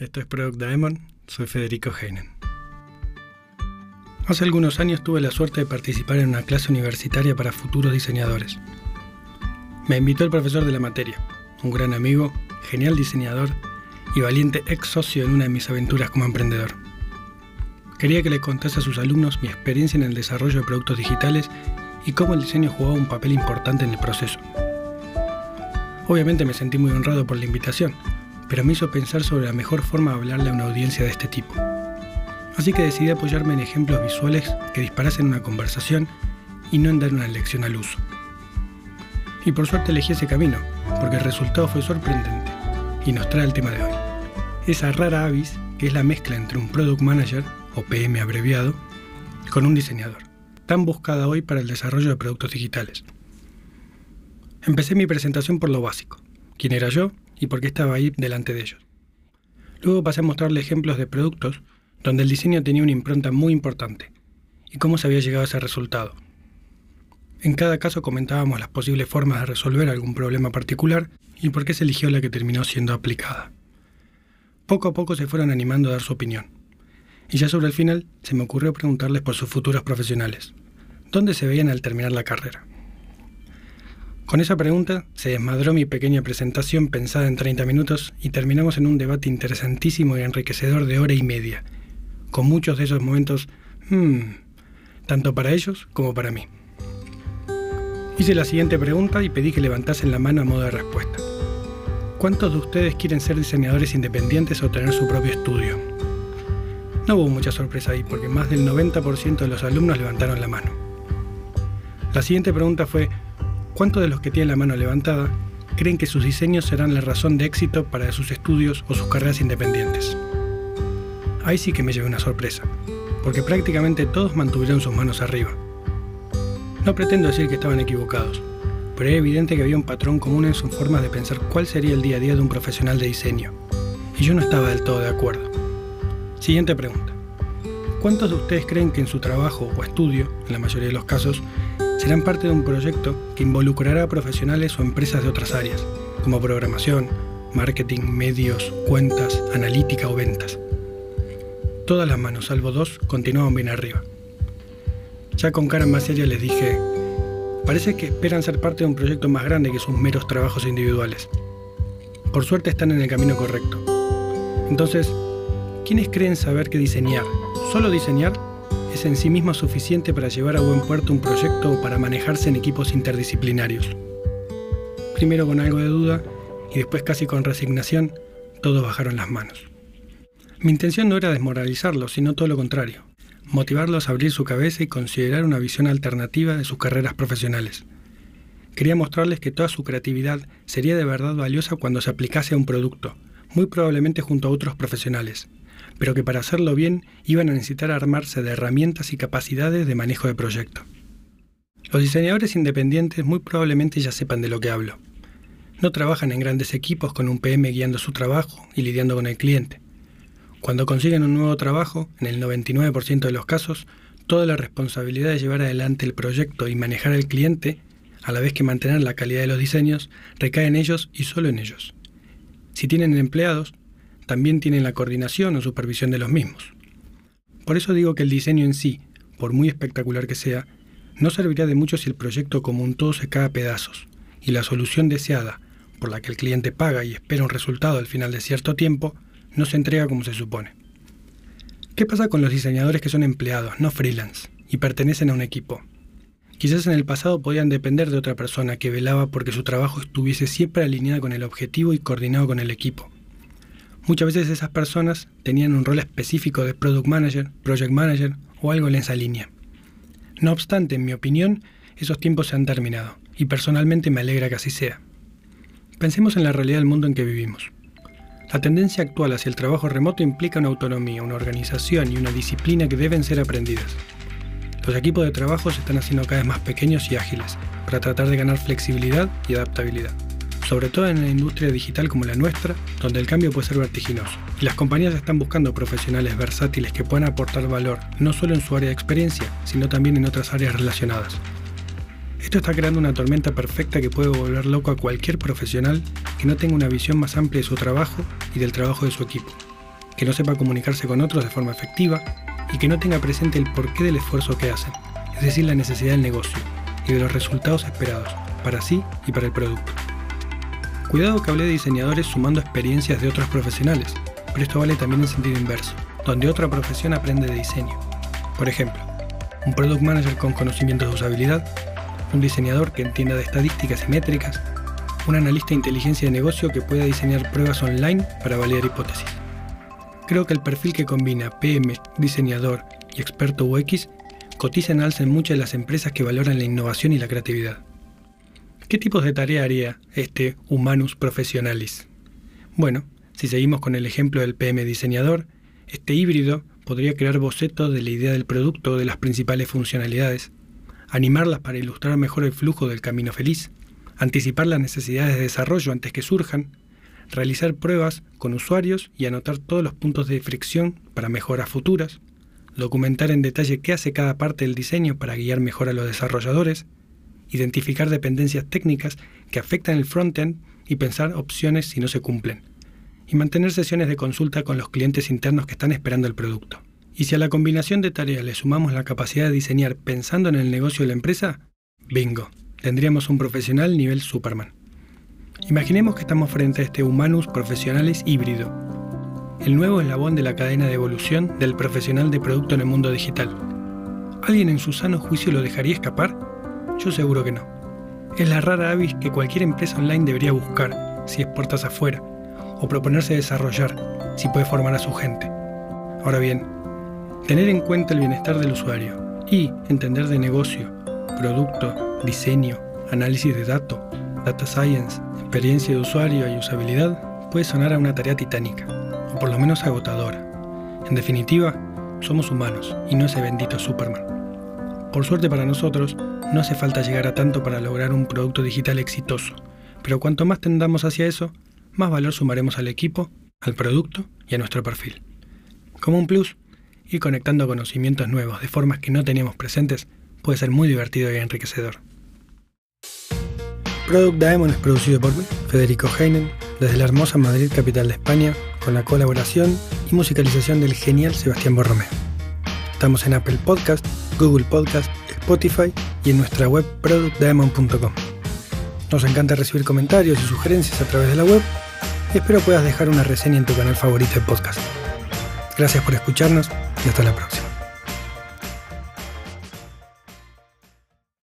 Esto es Product Diamond, soy Federico Heinen. Hace algunos años tuve la suerte de participar en una clase universitaria para futuros diseñadores. Me invitó el profesor de la materia, un gran amigo, genial diseñador y valiente ex socio en una de mis aventuras como emprendedor. Quería que le contase a sus alumnos mi experiencia en el desarrollo de productos digitales y cómo el diseño jugaba un papel importante en el proceso. Obviamente me sentí muy honrado por la invitación, pero me hizo pensar sobre la mejor forma de hablarle a una audiencia de este tipo. Así que decidí apoyarme en ejemplos visuales que disparasen una conversación y no en dar una lección al uso. Y por suerte elegí ese camino, porque el resultado fue sorprendente y nos trae el tema de hoy. Esa rara avis que es la mezcla entre un Product Manager, o PM abreviado, con un diseñador, tan buscada hoy para el desarrollo de productos digitales. Empecé mi presentación por lo básico, quién era yo y por qué estaba ahí delante de ellos. Luego pasé a mostrarle ejemplos de productos donde el diseño tenía una impronta muy importante y cómo se había llegado a ese resultado. En cada caso comentábamos las posibles formas de resolver algún problema particular y por qué se eligió la que terminó siendo aplicada. Poco a poco se fueron animando a dar su opinión. Y ya sobre el final se me ocurrió preguntarles por sus futuros profesionales. ¿Dónde se veían al terminar la carrera? Con esa pregunta se desmadró mi pequeña presentación pensada en 30 minutos y terminamos en un debate interesantísimo y enriquecedor de hora y media, con muchos de esos momentos, hmm, tanto para ellos como para mí. Hice la siguiente pregunta y pedí que levantasen la mano a modo de respuesta. ¿Cuántos de ustedes quieren ser diseñadores independientes o tener su propio estudio? No hubo mucha sorpresa ahí porque más del 90% de los alumnos levantaron la mano. La siguiente pregunta fue, ¿Cuántos de los que tienen la mano levantada creen que sus diseños serán la razón de éxito para sus estudios o sus carreras independientes? Ahí sí que me llevé una sorpresa, porque prácticamente todos mantuvieron sus manos arriba. No pretendo decir que estaban equivocados, pero es evidente que había un patrón común en sus formas de pensar cuál sería el día a día de un profesional de diseño, y yo no estaba del todo de acuerdo. Siguiente pregunta. ¿Cuántos de ustedes creen que en su trabajo o estudio, en la mayoría de los casos, serán parte de un proyecto que involucrará a profesionales o empresas de otras áreas, como programación, marketing, medios, cuentas, analítica o ventas. Todas las manos, salvo dos, continuaban bien arriba. Ya con cara más seria les dije, parece que esperan ser parte de un proyecto más grande que sus meros trabajos individuales. Por suerte están en el camino correcto. Entonces, ¿quiénes creen saber qué diseñar? ¿Solo diseñar es en sí mismo suficiente para llevar a buen puerto un proyecto o para manejarse en equipos interdisciplinarios. Primero con algo de duda y después casi con resignación, todos bajaron las manos. Mi intención no era desmoralizarlos, sino todo lo contrario, motivarlos a abrir su cabeza y considerar una visión alternativa de sus carreras profesionales. Quería mostrarles que toda su creatividad sería de verdad valiosa cuando se aplicase a un producto, muy probablemente junto a otros profesionales, pero que para hacerlo bien iban a necesitar armarse de herramientas y capacidades de manejo de proyecto. Los diseñadores independientes muy probablemente ya sepan de lo que hablo. No trabajan en grandes equipos con un PM guiando su trabajo y lidiando con el cliente. Cuando consiguen un nuevo trabajo, en el 99% de los casos, toda la responsabilidad de llevar adelante el proyecto y manejar al cliente, a la vez que mantener la calidad de los diseños, recae en ellos y solo en ellos. Si tienen empleados, también tienen la coordinación o supervisión de los mismos. Por eso digo que el diseño en sí, por muy espectacular que sea, no serviría de mucho si el proyecto como un todo se cae a pedazos y la solución deseada, por la que el cliente paga y espera un resultado al final de cierto tiempo, no se entrega como se supone. ¿Qué pasa con los diseñadores que son empleados, no freelance, y pertenecen a un equipo? Quizás en el pasado podían depender de otra persona que velaba porque su trabajo estuviese siempre alineado con el objetivo y coordinado con el equipo. Muchas veces esas personas tenían un rol específico de Product Manager, Project Manager o algo en esa línea. No obstante, en mi opinión, esos tiempos se han terminado, y personalmente me alegra que así sea. Pensemos en la realidad del mundo en que vivimos. La tendencia actual hacia el trabajo remoto implica una autonomía, una organización y una disciplina que deben ser aprendidas. Los equipos de trabajo se están haciendo cada vez más pequeños y ágiles, para tratar de ganar flexibilidad y adaptabilidad sobre todo en la industria digital como la nuestra, donde el cambio puede ser vertiginoso. Y las compañías están buscando profesionales versátiles que puedan aportar valor no solo en su área de experiencia, sino también en otras áreas relacionadas. Esto está creando una tormenta perfecta que puede volver loco a cualquier profesional que no tenga una visión más amplia de su trabajo y del trabajo de su equipo. que no sepa comunicarse con otros de forma efectiva y que no tenga presente el porqué del esfuerzo que hacen, es decir, la necesidad del negocio y de los resultados esperados, para sí y para el producto. Cuidado que hablé de diseñadores sumando experiencias de otros profesionales, pero esto vale también en sentido inverso, donde otra profesión aprende de diseño. Por ejemplo, un product manager con conocimientos de usabilidad, un diseñador que entienda de estadísticas y métricas, un analista de inteligencia de negocio que pueda diseñar pruebas online para validar hipótesis. Creo que el perfil que combina PM, diseñador y experto UX cotiza en alza en muchas de las empresas que valoran la innovación y la creatividad. ¿Qué tipos de tarea haría este Humanus Professionalis? Bueno, si seguimos con el ejemplo del PM diseñador, este híbrido podría crear bocetos de la idea del producto o de las principales funcionalidades, animarlas para ilustrar mejor el flujo del camino feliz, anticipar las necesidades de desarrollo antes que surjan, realizar pruebas con usuarios y anotar todos los puntos de fricción para mejoras futuras, documentar en detalle qué hace cada parte del diseño para guiar mejor a los desarrolladores, identificar dependencias técnicas que afectan el frontend y pensar opciones si no se cumplen, y mantener sesiones de consulta con los clientes internos que están esperando el producto. Y si a la combinación de tareas le sumamos la capacidad de diseñar pensando en el negocio de la empresa, bingo, tendríamos un profesional nivel Superman. Imaginemos que estamos frente a este Humanus Profesionalis híbrido, el nuevo eslabón de la cadena de evolución del profesional de producto en el mundo digital. ¿Alguien en su sano juicio lo dejaría escapar? Yo seguro que no. Es la rara avis que cualquier empresa online debería buscar si es puertas afuera, o proponerse desarrollar si puede formar a su gente. Ahora bien, tener en cuenta el bienestar del usuario y entender de negocio, producto, diseño, análisis de datos, data science, experiencia de usuario y usabilidad puede sonar a una tarea titánica, o por lo menos agotadora. En definitiva, somos humanos y no ese bendito Superman. Por suerte para nosotros, no hace falta llegar a tanto para lograr un producto digital exitoso, pero cuanto más tendamos hacia eso, más valor sumaremos al equipo, al producto y a nuestro perfil. Como un plus, ir conectando conocimientos nuevos de formas que no teníamos presentes puede ser muy divertido y enriquecedor. Product Diamond es producido por Federico Heinen, desde la hermosa Madrid, capital de España, con la colaboración y musicalización del genial Sebastián Borromeo. Estamos en Apple Podcast, Google Podcast, Spotify y en nuestra web productdiamond.com. Nos encanta recibir comentarios y sugerencias a través de la web y espero puedas dejar una reseña en tu canal favorito de podcast. Gracias por escucharnos y hasta la próxima.